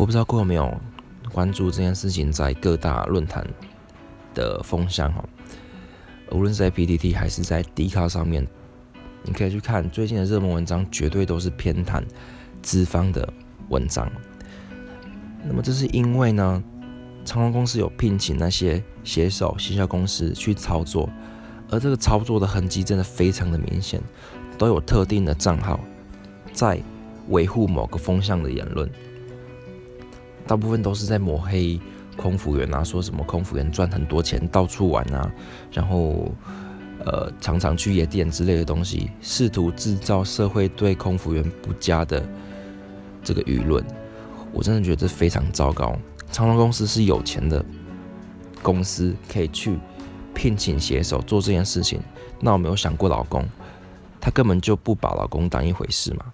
我不知道各位有没有关注这件事情在各大论坛的风向哈，无论是在 PTT 还是在 d 卡上面，你可以去看最近的热门文章，绝对都是偏袒资方的文章。那么这是因为呢，长隆公司有聘请那些写手、行销公司去操作，而这个操作的痕迹真的非常的明显，都有特定的账号在维护某个风向的言论。大部分都是在抹黑空服员啊，说什么空服员赚很多钱，到处玩啊，然后呃常常去夜店之类的东西，试图制造社会对空服员不佳的这个舆论。我真的觉得这非常糟糕。长隆公司是有钱的公司，可以去聘请写手做这件事情。那我没有想过老公，他根本就不把老公当一回事嘛。